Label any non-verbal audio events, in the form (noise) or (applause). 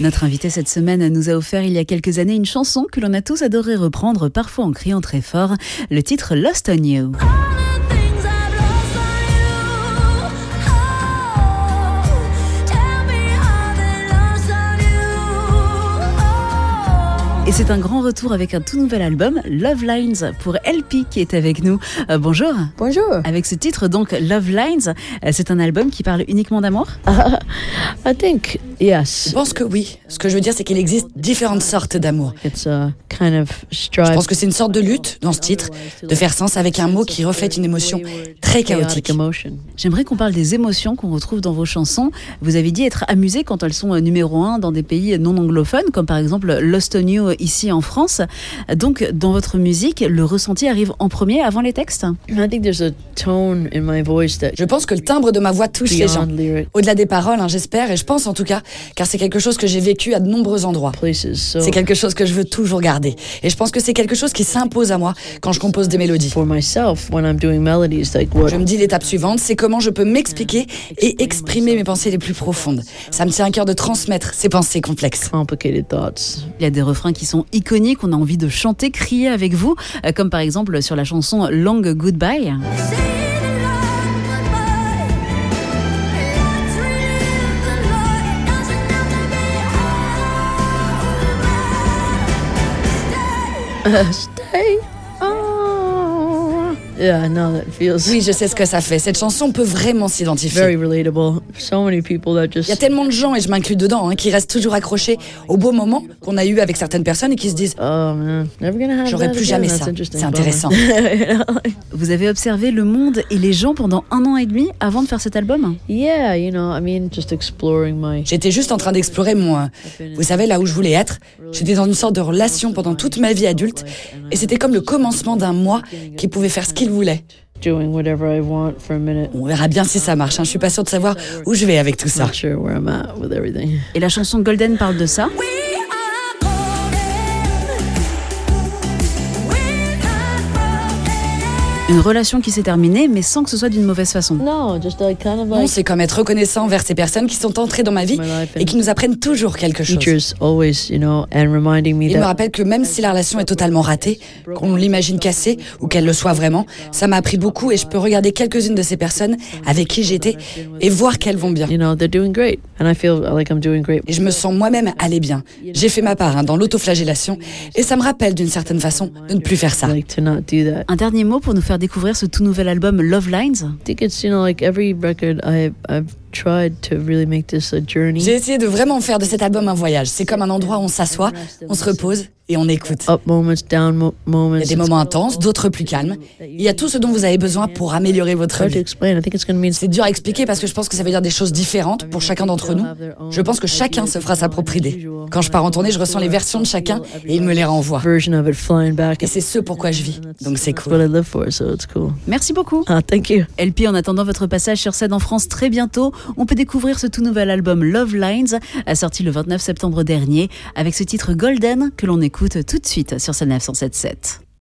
Notre invité cette semaine nous a offert il y a quelques années une chanson que l'on a tous adoré reprendre, parfois en criant très fort, le titre Lost on You. C'est un grand retour avec un tout nouvel album, Love Lines, pour LP qui est avec nous. Euh, bonjour. Bonjour. Avec ce titre, donc, Love Lines, euh, c'est un album qui parle uniquement d'amour? I think yes. Je pense que oui. Ce que je veux dire, c'est qu'il existe différentes sortes d'amour. It's a kind of Je pense que c'est une sorte de lutte dans ce titre, de faire sens avec un mot qui reflète une émotion très chaotique. emotion. J'aimerais qu'on parle des émotions qu'on retrouve dans vos chansons. Vous avez dit être amusé quand elles sont euh, numéro un dans des pays non anglophones, comme par exemple Lost on You ici en France. Donc, dans votre musique, le ressenti arrive en premier avant les textes? I think there's a tone in my voice that Je pense que le timbre de ma voix touche les gens. Au-delà des paroles, hein, j'espère, et je pense en tout cas, car c'est quelque chose que j'ai vécu à de nombreux endroits. C'est quelque chose que je veux toujours garder. Et je pense que c'est quelque chose qui s'impose à moi quand je compose des mélodies. for myself, when I'm doing melodies, like what Je me dis l'étape suivante, c'est comment je peux m'expliquer et exprimer mes pensées les plus profondes. Ça me tient à cœur de transmettre ces pensées complexes. Il y a des refrains qui sont iconiques, on a envie de chanter, crier avec vous, euh, comme par exemple sur la chanson Long Goodbye. (laughs) Stay. Yeah, now that feels Oui, je sais ce que ça fait. Cette chanson peut vraiment s'identifier. very relatable. So many people that just Il y a tellement de gens, et je m'inclus dedans, hein, qui restent toujours accrochés aux beaux moments qu'on a eu avec certaines personnes et qui se disent Oh man, never gonna have J'aurais plus jamais ça. interesting. C'est intéressant. (laughs) Vous avez observé le monde et les gens pendant un an et demi avant de faire cet album? Yeah, you know, I mean, just exploring my. J'étais juste en train d'explorer mon... Vous savez, là où je voulais être. J'étais dans une sorte de relation pendant toute ma vie adulte. Et c'était comme le commencement d'un moi qui pouvait faire ce qu'il voulait. doing whatever I want for a minute. On verra bien si ça marche. hein. Je suis pas sûre de savoir où je vais avec tout ça. Not sure where I'm at with everything. Et la chanson Golden parle de ça? Une relation qui s'est terminée, mais sans que ce soit d'une mauvaise façon. No, just like kind of Non, c'est comme être reconnaissant envers ces personnes qui sont entrées dans ma vie my life et qui nous apprennent toujours quelque chose. teachers always, you know, and reminding me Il me that rappelle que même si la relation est totalement ratée, qu'on l'imagine cassée ou qu'elle le soit vraiment, ça m'a appris beaucoup et je peux regarder quelques-unes de ces personnes avec qui j'étais et voir qu'elles vont bien. you know they're doing great, and I feel like I'm doing great. Et je me sens moi-même aller bien. J'ai fait ma part hein, dans l'autoflagellation et ça me rappelle d'une certaine façon de ne plus faire ça. Un dernier mot pour nous faire découvrir ce tout nouvel album Love Lines. I think it's you know like every record I I've tried to really make this a journey. J'ai essayé de vraiment faire de cet album un voyage. C'est comme un endroit où on s'assoit, on se repose et on écoute. Up moments, down mo- moments. Il y a des moments intenses, d'autres plus calmes. Il y a tout ce dont vous avez besoin pour améliorer votre vie. C'est dur à expliquer parce que je pense que ça veut dire des choses différentes pour chacun d'entre nous. Je pense que chacun se fera sa propre idée. Quand je pars en tournée, je ressens les versions de chacun et il me les renvoie. Et c'est ce pourquoi je vis. Donc c'est cool. Merci beaucoup. Ah, thank you. LP, en attendant votre passage sur scène en France très bientôt, on peut découvrir ce tout nouvel album Love Lines, sorti le 29 septembre dernier, avec ce titre Golden que l'on écoute tout de suite sur scène 977.